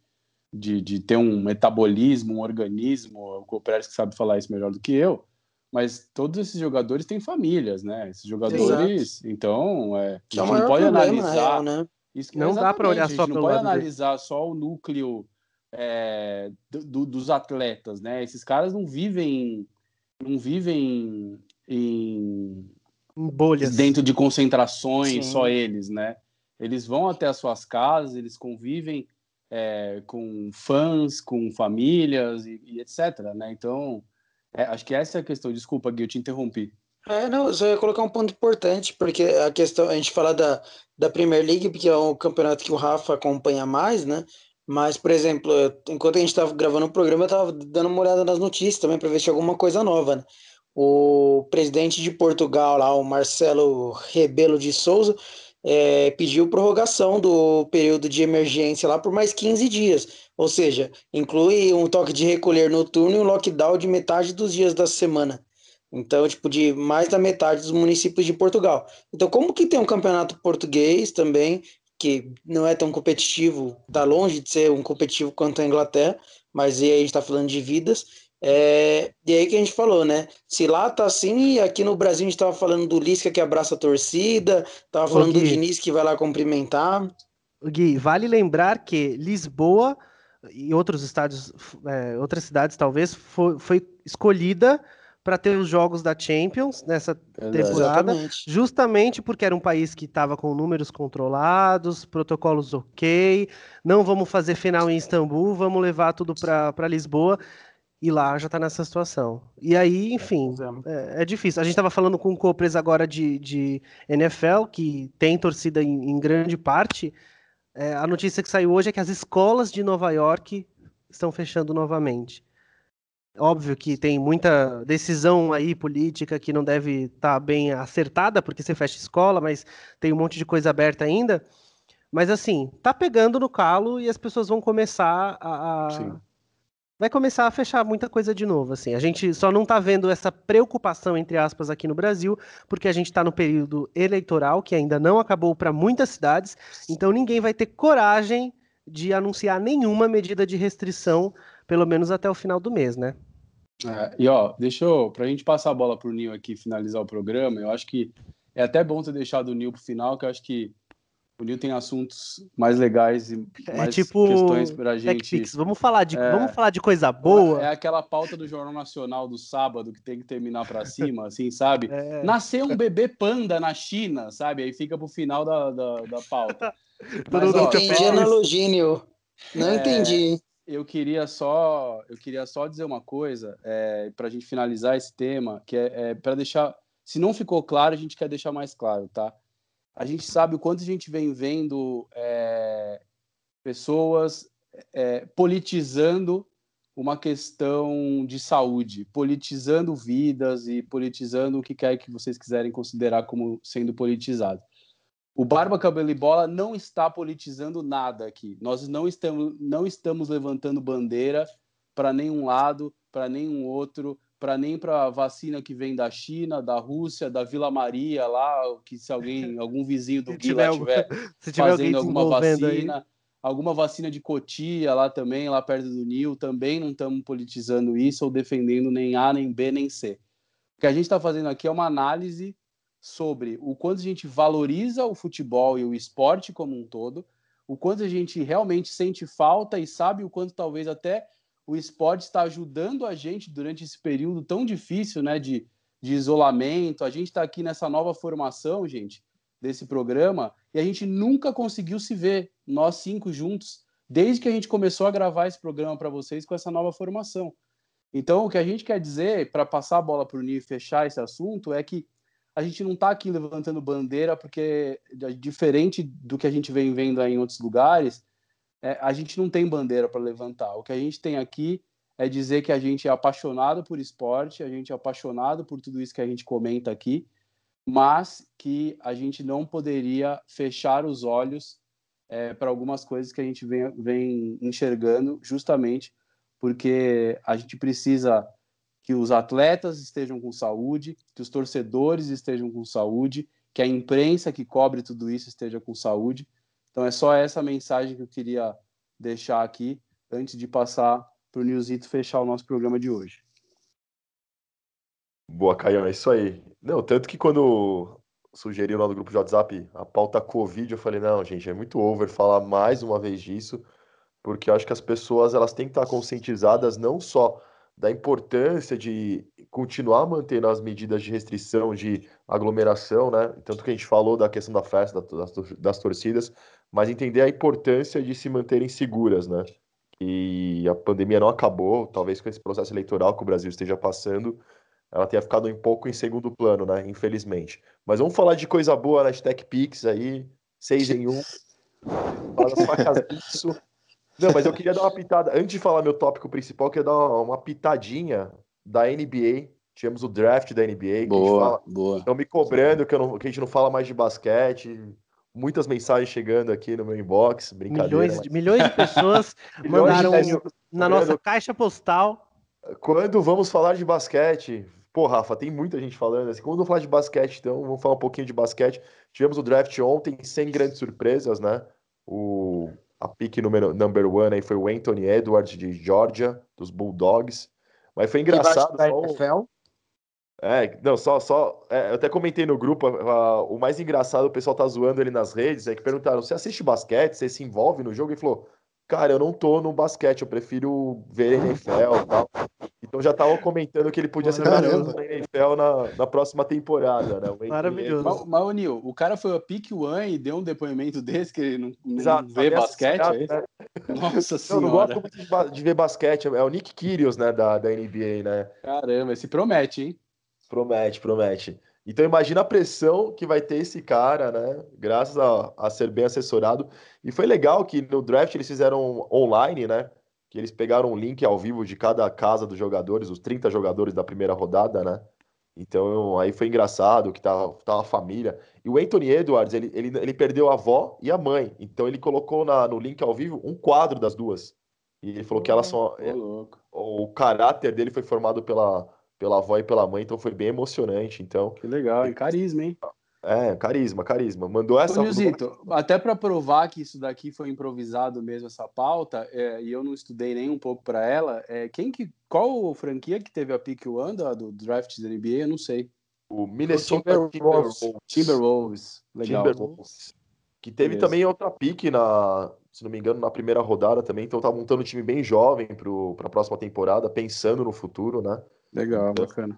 de, de ter um metabolismo, um organismo, o Pérez que sabe falar isso melhor do que eu, mas todos esses jogadores têm famílias, né? Esses jogadores, Exato. então, é, a gente não pode analisar, real, né? Isso, não dá para olhar só pelo não pode analisar só o núcleo é, do, dos atletas, né? Esses caras não vivem, não vivem em, em bolhas dentro de concentrações, Sim. só eles, né? Eles vão até as suas casas, eles convivem é, com fãs, com famílias e, e etc, né? Então, é, acho que essa é a questão. Desculpa, Gui, eu te interrompi. É, não, eu só ia colocar um ponto importante, porque a questão, a gente fala da, da Premier League, porque é o campeonato que o Rafa acompanha mais, né? Mas, por exemplo, enquanto a gente estava gravando o programa, eu estava dando uma olhada nas notícias também para ver se tinha alguma coisa nova. Né? O presidente de Portugal, lá, o Marcelo Rebelo de Souza, é, pediu prorrogação do período de emergência lá por mais 15 dias. Ou seja, inclui um toque de recolher noturno e um lockdown de metade dos dias da semana. Então, tipo, de mais da metade dos municípios de Portugal. Então, como que tem um campeonato português também, que não é tão competitivo, tá longe de ser um competitivo quanto a Inglaterra, mas aí a gente tá falando de vidas. É, e aí que a gente falou, né? Se lá tá assim, aqui no Brasil a gente tava falando do Lisca que abraça a torcida, tava falando do Diniz que vai lá cumprimentar. Gui, vale lembrar que Lisboa e outros estádios, é, outras cidades talvez, foi, foi escolhida para ter os jogos da Champions nessa temporada, Exatamente. justamente porque era um país que estava com números controlados, protocolos ok, não vamos fazer final em Istambul, vamos levar tudo para Lisboa. E lá já está nessa situação. E aí, enfim, é, é difícil. A gente estava falando com o Copres agora de, de NFL, que tem torcida em, em grande parte, é, a notícia que saiu hoje é que as escolas de Nova York estão fechando novamente. Óbvio que tem muita decisão aí política que não deve estar tá bem acertada, porque você fecha escola, mas tem um monte de coisa aberta ainda. Mas assim, tá pegando no calo e as pessoas vão começar a, a vai começar a fechar muita coisa de novo, assim. A gente só não está vendo essa preocupação, entre aspas, aqui no Brasil, porque a gente está no período eleitoral, que ainda não acabou para muitas cidades, então ninguém vai ter coragem de anunciar nenhuma medida de restrição, pelo menos até o final do mês, né? É, e ó, deixa eu, pra gente passar a bola pro Nil aqui finalizar o programa, eu acho que é até bom ter deixado o Nil pro final, que eu acho que o Nil tem assuntos mais legais e é mais é tipo questões pra gente. Vamos falar de, é, vamos falar de coisa boa. É aquela pauta do Jornal Nacional do sábado que tem que terminar para cima, assim, sabe? É. Nasceu um bebê panda na China, sabe? Aí fica pro final da, da, da pauta. Mas, não entendi analogia, Não é, entendi. Eu queria só, eu queria só dizer uma coisa é, para a gente finalizar esse tema, que é, é para deixar, se não ficou claro, a gente quer deixar mais claro, tá? a gente sabe o quanto a gente vem vendo é, pessoas é, politizando uma questão de saúde, politizando vidas e politizando o que quer que vocês quiserem considerar como sendo politizado. O Barba Cabelo e Bola não está politizando nada aqui. Nós não estamos, não estamos levantando bandeira para nenhum lado, para nenhum outro para nem para vacina que vem da China, da Rússia, da Vila Maria lá, que se alguém, algum vizinho do Gui lá tiver, tiver fazendo alguma vacina, aí. alguma vacina de Cotia lá também, lá perto do Nil, também não estamos politizando isso ou defendendo nem A, nem B, nem C. O que a gente está fazendo aqui é uma análise sobre o quanto a gente valoriza o futebol e o esporte como um todo, o quanto a gente realmente sente falta e sabe o quanto talvez até o esporte está ajudando a gente durante esse período tão difícil, né, de, de isolamento. A gente está aqui nessa nova formação, gente, desse programa, e a gente nunca conseguiu se ver, nós cinco juntos, desde que a gente começou a gravar esse programa para vocês com essa nova formação. Então, o que a gente quer dizer, para passar a bola para o Nil e fechar esse assunto, é que a gente não está aqui levantando bandeira, porque, diferente do que a gente vem vendo em outros lugares, é, a gente não tem bandeira para levantar. O que a gente tem aqui é dizer que a gente é apaixonado por esporte, a gente é apaixonado por tudo isso que a gente comenta aqui, mas que a gente não poderia fechar os olhos é, para algumas coisas que a gente vem, vem enxergando, justamente porque a gente precisa que os atletas estejam com saúde, que os torcedores estejam com saúde, que a imprensa que cobre tudo isso esteja com saúde então é só essa mensagem que eu queria deixar aqui antes de passar para o Nilzito fechar o nosso programa de hoje. Boa, Caio, é isso aí. Não, tanto que quando sugeriu lá no grupo de WhatsApp a pauta Covid, eu falei, não, gente, é muito over falar mais uma vez disso, porque eu acho que as pessoas elas têm que estar conscientizadas não só da importância de continuar mantendo as medidas de restrição de aglomeração, né? Tanto que a gente falou da questão da festa, das, das torcidas, mas entender a importância de se manterem seguras, né? E a pandemia não acabou, talvez com esse processo eleitoral que o Brasil esteja passando, ela tenha ficado um pouco em segundo plano, né? Infelizmente. Mas vamos falar de coisa boa na Pix aí, seis em um. Faz as facas disso. Não, mas eu queria dar uma pitada. Antes de falar meu tópico principal, eu queria dar uma, uma pitadinha da NBA. Tivemos o draft da NBA. Boa, fala... boa. Estão me cobrando que, não, que a gente não fala mais de basquete muitas mensagens chegando aqui no meu inbox, brincadeira. Milhões, mas... de, milhões de pessoas mandaram na nossa caixa postal. Quando vamos falar de basquete, pô, Rafa, tem muita gente falando. Assim, como não falar de basquete, então vamos falar um pouquinho de basquete. Tivemos o draft ontem, sem grandes surpresas, né? O, a pick número number one aí foi o Anthony Edwards de Georgia, dos Bulldogs. Mas foi engraçado. Só o... É, não, só, só. É, eu até comentei no grupo, o mais engraçado, o pessoal tá zoando ele nas redes, é que perguntaram: você assiste basquete? Você se envolve no jogo? Ele falou: cara, eu não tô no basquete, eu prefiro ver NFL e tal. Então já estavam comentando que ele podia ser Caramba. na NFL na, na próxima temporada, né? O Maravilhoso. Mas, mas o Nil, o cara foi a pick one e deu um depoimento desse que ele não, não vê tá basquete, é isso? né? Nossa Não, eu senhora. não gosto muito de, ver basquete, é o Nick Kyrgios, né, da, da NBA, né? Caramba, esse promete, hein? Promete, promete. Então imagina a pressão que vai ter esse cara, né? Graças a, a ser bem assessorado. E foi legal que no draft eles fizeram online, né? Que eles pegaram um link ao vivo de cada casa dos jogadores, os 30 jogadores da primeira rodada, né? Então aí foi engraçado que tava, tava a família. E o Anthony Edwards, ele, ele, ele perdeu a avó e a mãe. Então ele colocou na, no link ao vivo um quadro das duas. E ele falou que elas são. Louco. O caráter dele foi formado pela, pela avó e pela mãe, então foi bem emocionante. Então, Que legal, hein? Carisma, hein? é, carisma, carisma. Mandou essa. Nilzito, até para provar que isso daqui foi improvisado mesmo, essa pauta, é, e eu não estudei nem um pouco para ela, é, quem que, qual franquia que teve a pick one da- do draft da NBA? Eu não sei. O Minnesota Timberwolves. Timberwolves. Timberwolves. Legal. Timberwolves. Que teve Beleza. também outra pique na, se não me engano, na primeira rodada também. Então tá montando um time bem jovem para a próxima temporada, pensando no futuro, né? Legal, bacana.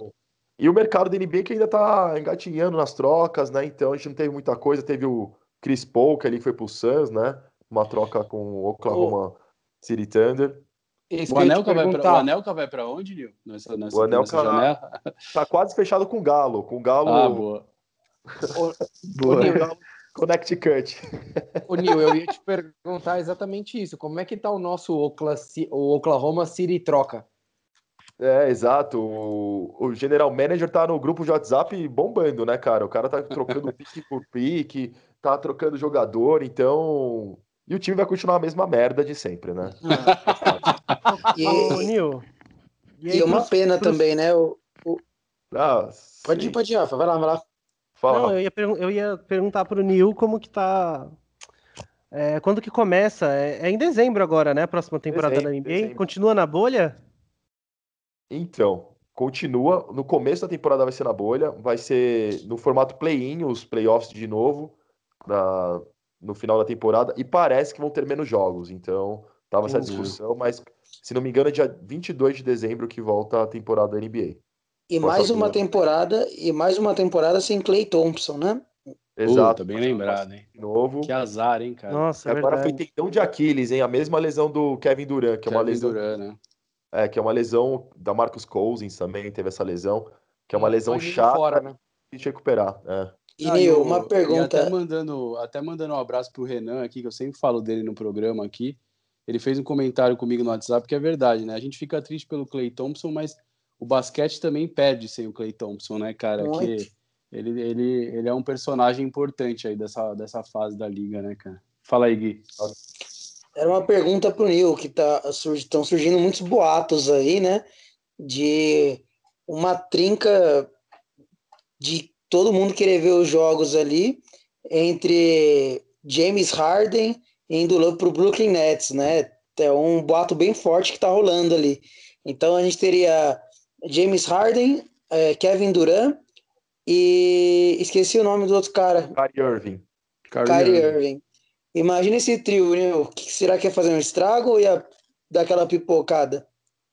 E o mercado da NBA que ainda tá engatinhando nas trocas, né? Então a gente não teve muita coisa. Teve o Chris Paul, que ali foi pro Suns, né? Uma troca com o Oklahoma City Thunder. Isso O Anelka, vai pra, o. Anelka vai pra onde, Nil? Nessa, nessa, O Anelka- nessa janela? Tá quase fechado com o Galo. Com o Galo Ah, boa. Ô, Boa. Nil, Connecticut. Ô, Nil, eu ia te perguntar exatamente isso. Como é que tá o nosso Okla- o Oklahoma City troca? É, exato. O, o general manager tá no grupo de WhatsApp bombando, né, cara? O cara tá trocando pique por pique, tá trocando jogador, então. E o time vai continuar a mesma merda de sempre, né? E, Ô, Nil. aí, e uma pros- pena pros- também, né? O, Ah, pode ir, pode ir, Rafa. Vai lá, vai lá. Fala, Não, eu ia, eu ia perguntar pro Nil como que tá. é, quando que começa? É, é em dezembro agora, né? A próxima temporada Dezembro, da NBA. dezembro. Continua na bolha? Então, continua. No começo da temporada vai ser na bolha, vai ser no formato play-in, os playoffs de novo, na, no final da temporada, e parece que vão ter menos jogos. Então, tava essa discussão, mas se não me engano é dia 22 de dezembro que volta a temporada da NBA. E mais uma temporada, e mais uma temporada sem Clay Thompson, né? Puta, bem lembrado, hein? De novo. Que azar, hein, cara? Nossa, é Agora foi verdade. tendão de Aquiles, hein? A mesma lesão do Kevin Durant, que é uma Kevin lesão, Durant, né? É, que é uma lesão da Marcus Cousins também, teve essa lesão, que é uma lesão chata fora, né? de recuperar. É. E, Ah, o- uma E pergunta. até mandando, até mandando um abraço pro Renan aqui, que eu sempre falo dele no programa aqui. Ele fez um comentário comigo no WhatsApp que é verdade, né? A gente fica triste pelo Clay Thompson, mas o basquete também perde sem o Clay Thompson, né, cara? Muito. Que ele, ele, ele é um personagem importante aí dessa, dessa fase da liga, né, cara? Fala aí, Gui. Era uma pergunta pro Nil, que tá, estão surgindo muitos boatos aí, né? De uma trinca de todo mundo querer ver os jogos ali entre James Harden indo lá pro Brooklyn Nets, né? É um boato bem forte que tá rolando ali. Então a gente teria James Harden, eh, Kevin Durant e esqueci o nome do outro cara, Kyrie Irving. Kyrie Irving. Imagina esse trio, né? O que será que ia fazer um estrago ou ia dar aquela pipocada?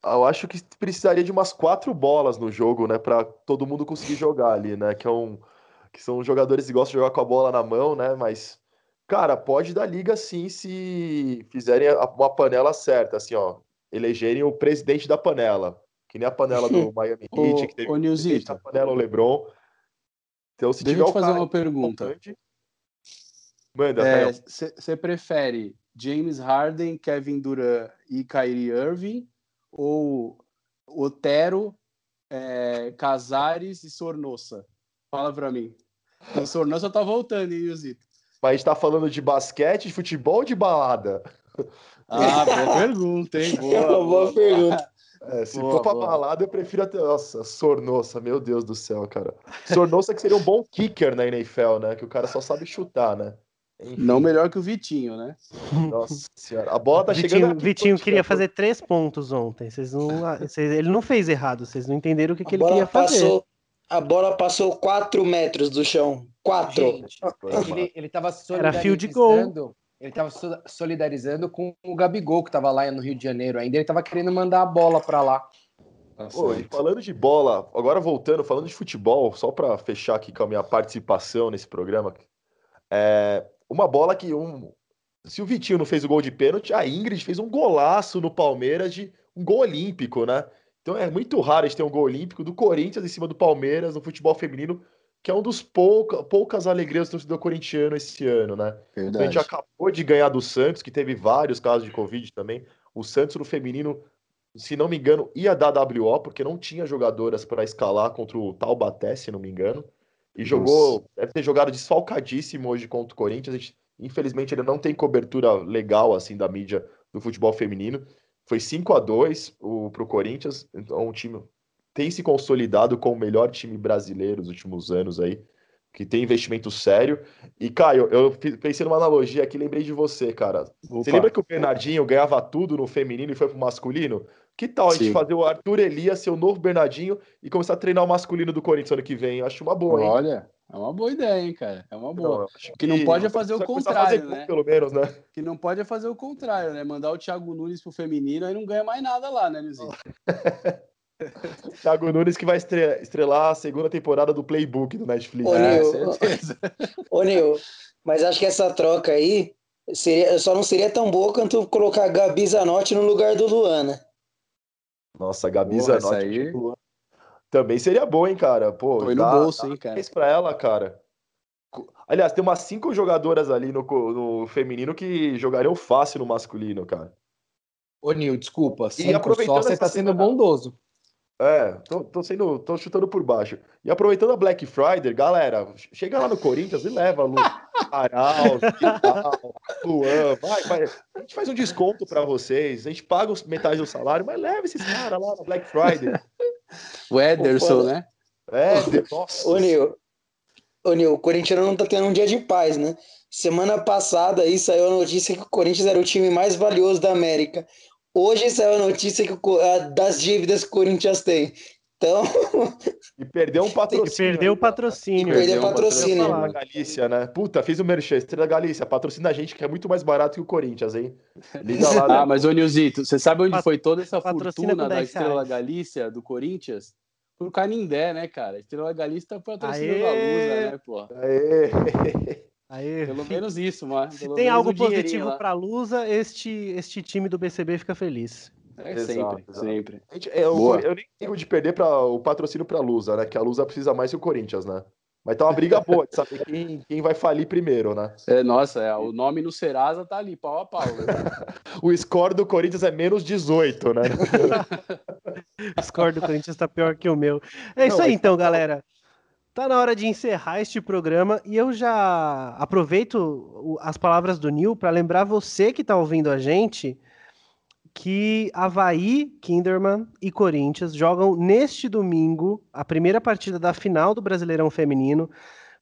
Eu acho que precisaria de umas quatro bolas no jogo, né, Pra todo mundo conseguir jogar ali, né? Que é um, que são jogadores que gostam de jogar com a bola na mão, né? Mas, cara, pode dar liga sim se fizerem uma panela certa, assim, ó, elegerem o presidente da panela, que nem a panela do Miami Heat, que teve ô, o presidente da panela, o LeBron. Então, se Deixa tiver eu te o fazer uma pergunta. importante, manda, É. Você prefere James Harden, Kevin Durant e Kyrie Irving ou Otero, é, Casares e Sornosa? Fala pra mim. O Sornosa tá voltando, hein, Yuzito? Mas a gente tá falando de basquete, de futebol ou de balada? Ah, boa pergunta, hein? É uma boa pergunta. É, se Boa, for pra boa. balada, eu prefiro até. Nossa, Sornossa, meu Deus do céu, cara. Sornossa que seria um bom kicker na NFL, né? Que o cara só sabe chutar, né? Enfim, Não melhor que o Vitinho, né? Nossa senhora. A bola tá chegando. Vitinho, aqui, Vitinho queria fazer três pontos ontem. Vocês não, vocês- ele não fez errado, vocês não entenderam o que, que A ele queria fazer. passou, a bola passou 4 metros do chão. 4. Gente, que ele, ele tava Era field goal. solidarizando. Ele tava so- solidarizando com o Gabigol, que tava lá no Rio de Janeiro ainda. Ele tava querendo mandar a bola pra lá. Pô, e falando de bola, agora voltando, falando de futebol, só pra fechar aqui com a minha participação nesse programa, é uma bola que um. Se o Vitinho não fez o gol de pênalti, a Ingrid fez um golaço no Palmeiras de um gol olímpico, né? Então é muito raro a gente ter um gol olímpico do Corinthians em cima do Palmeiras no futebol feminino, que é um dos pouca, poucas alegrias do torcedor corintiano esse ano, né? A gente acabou de ganhar do Santos, que teve vários casos de Covid também. O Santos no feminino, se não me engano, ia dar WO, porque não tinha jogadoras para escalar contra o Taubaté, se não me engano. E jogou, deve ter jogado desfalcadíssimo hoje contra o Corinthians. A gente, infelizmente, ele não tem cobertura legal assim da mídia do futebol feminino. Foi 5 a 2 para o Corinthians, então o time tem se consolidado como o melhor time brasileiro nos últimos anos aí, que tem investimento sério. E, Caio, eu pensei numa analogia aqui, lembrei de você, cara. Você Opa. lembra que o Bernardinho ganhava tudo no feminino e foi pro masculino? Que tal a gente Sim. fazer o Arthur Elias ser o novo Bernardinho e começar a treinar o masculino do Corinthians ano que vem? Eu acho uma boa, hein? Olha, é uma boa ideia, hein, cara? É uma boa. Não, que não pode é fazer o contrário, fazer gol, né? Pelo menos, né? Que não pode é fazer o contrário, né? Mandar o Thiago Nunes pro feminino aí não ganha mais nada lá, né, Nilzinho? Thiago Nunes que vai estre- estrelar a segunda temporada do Playbook do Netflix. Ô, né? É, Nil, certeza. Ô, Nil, mas acho que essa troca aí seria, só não seria tão boa quanto colocar a Gabi Zanotti no lugar do Luana. Nossa, a Gabi Porra, Zanotti aí- tipo, também seria bom, hein, cara? Pô, Foi no dá- bolso, dá hein, cara? pra ela, cara. Aliás, tem umas cinco jogadoras ali no, no feminino que jogariam fácil no masculino, cara. Ô, Nil, desculpa. Cinco aproveitando só, você tá sendo semana- bondoso. É, tô, tô sendo, tô chutando por baixo. E aproveitando a Black Friday, galera, chega lá no Corinthians e leva Lu, Aral, Luan, vai, vai. A gente faz um desconto pra vocês, a gente paga metade do salário, mas leva esses caras lá na Black Friday. O Ederson, Pô, né? É, nossa. Ô, Nil, ô, Nil, o Corinthians não tá tendo um dia de paz, né? Semana passada aí saiu a notícia que o Corinthians era o time mais valioso da América. Hoje saiu a notícia que o a- das dívidas que o Corinthians tem. Então, E perdeu um E patrocínio. perdeu o patrocínio. Perdeu um patrocínio. Estrela Galícia, né? Puta, fez o merchan. Estrela Galícia, patrocina a gente, que é muito mais barato que o Corinthians, hein? Liga lá, né? Ah, mas ô Nilzito, você sabe onde Pat- foi toda essa patrocina fortuna da 10 Estrela. Galícia, do Corinthians? Pro Canindé, né, cara? A Estrela Galícia tá patrocinando a! Lusa, né, pô? Aê. Aí, Pelo menos isso, mano. se Pelo tem algo positivo pra Lusa, este, este time do BCB fica feliz. É Exato, sempre, exato. sempre. A gente- é. Cor- eu nem digo de perder pra, o patrocínio pra Lusa, né? Que a Lusa precisa mais que o Corinthians, né? Mas tá uma briga boa de saber quem, quem vai falir primeiro, né? É, nossa, é, o nome no Serasa tá ali, pau a pau. né? O score do Corinthians é menos 18, né? O score do Corinthians tá pior que o meu. É isso Não, aí mas- então, galera. Tá na hora de encerrar este programa e eu já aproveito as palavras do Nil para lembrar você que tá ouvindo a gente que Havaí, Kinderman e Corinthians jogam neste domingo a primeira partida da final do Brasileirão Feminino.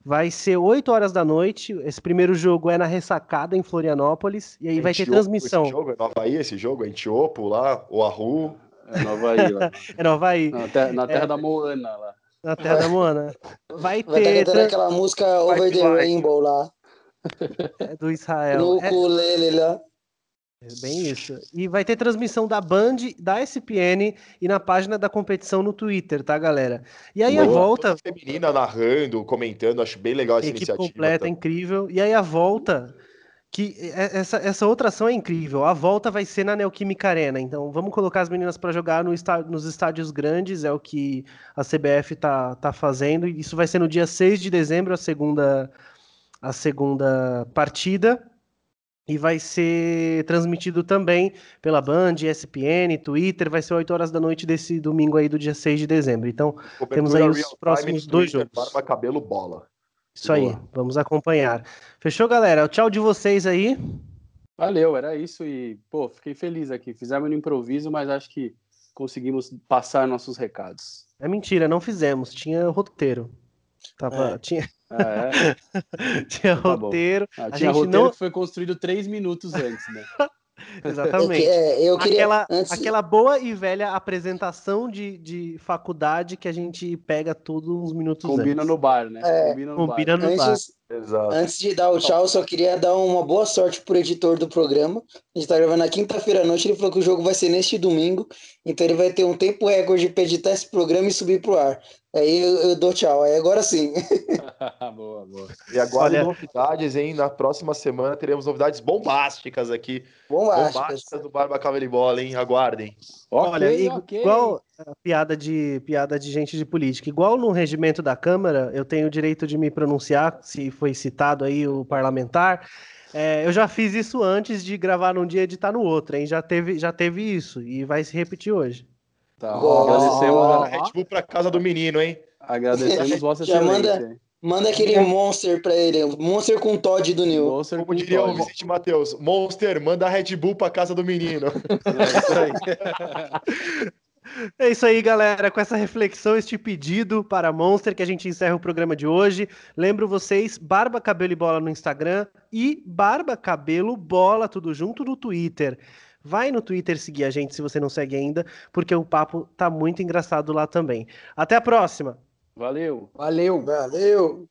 Vai ser 8 horas da noite. Esse primeiro jogo é na ressacada em Florianópolis. E aí vai ter Antiopo transmissão. Esse jogo, é no Havaí esse jogo? É Antiopo lá, o Arru. É no Havaí, lá. É no Havaí, Na terra, na terra da Moana lá. Na terra da Moana. Vai vai estar ter cantando tran- aquela música Over the vai. Rainbow lá. é do Israel. No É, ukulele lá. é bem isso. E vai ter transmissão da Band, da SPN e na página da competição no Twitter, tá, galera? E aí a Boa, volta, toda Feminina narrando, comentando, acho bem legal essa equipe iniciativa. completa, também. incrível. E aí a volta, que é- essa, essa outra ação é incrível. A volta vai ser na Neoquímica Arena. Então vamos colocar as meninas para jogar no está- nos estádios grandes, é o que a CBF tá, tá fazendo. Isso vai ser no dia 6 de dezembro, a segunda, a segunda partida. E vai ser transmitido também pela Band, ESPN, Twitter. Vai ser 8 horas da noite desse domingo aí do dia 6 de dezembro. Então, Cobertura Temos aí os próximos dois Twitter, jogos. Barba, cabelo, bola. Isso aí. Boa. Vamos acompanhar. Fechou, galera? O tchau de vocês aí. Valeu, era isso e, pô, fiquei feliz aqui. Fizemos no improviso, mas acho que conseguimos passar nossos recados. É mentira, não fizemos. Tinha roteiro. Tava, É. Tinha, Ah, é? tinha Tá roteiro. Ah, A tinha gente roteiro não- que foi construído três minutos antes, né? Que, Exatamente. é, eu queria. Aquela, antes, aquela boa e velha apresentação de, de faculdade que a gente pega tudo uns minutos Combina antes. no bar, né? É, Combina no Combina bar. no bar. antes, Exato. antes de dar o tchau, eu só queria dar uma boa sorte pro editor do programa. A gente tá gravando na quinta-feira à noite. Ele falou que o jogo vai ser neste domingo. Então ele vai ter um tempo recorde pra editar esse programa e subir pro ar. Aí eu, eu dou tchau. Aí agora sim. boa, boa. E agora Olha- novidades, hein? Na próxima semana teremos novidades bombásticas aqui. Lá. Bombásticas do Barba Cabelo e Bola, hein? Aguardem. Olha, Ok, i- ok. igual a piada de piada de gente de política, igual no regimento da Câmara, eu tenho o direito de me pronunciar, se foi citado aí o parlamentar. É, eu já fiz isso antes de gravar num dia e editar no outro, hein? Já teve, já teve isso e vai se repetir hoje. Tá, Boa. agradecemos, Ó, a- Red Bull pra casa do menino, hein? agradecemos Vossa Já manda-. Manda aquele monster pra ele. o Monster com Todd do Nil. Monster Como com diria o Todd. Vicente Matheus, Monster, manda Red Bull pra casa do menino. É isso aí. É isso aí, galera. Com essa reflexão, este pedido para Monster, que a gente encerra o programa de hoje. Lembro vocês, Barba Cabelo e Bola no Instagram e Barba Cabelo Bola, tudo junto no Twitter. Vai no Twitter seguir a gente se você não segue ainda, porque o papo tá muito engraçado lá também. Até a próxima! Valeu. Valeu! Valeu.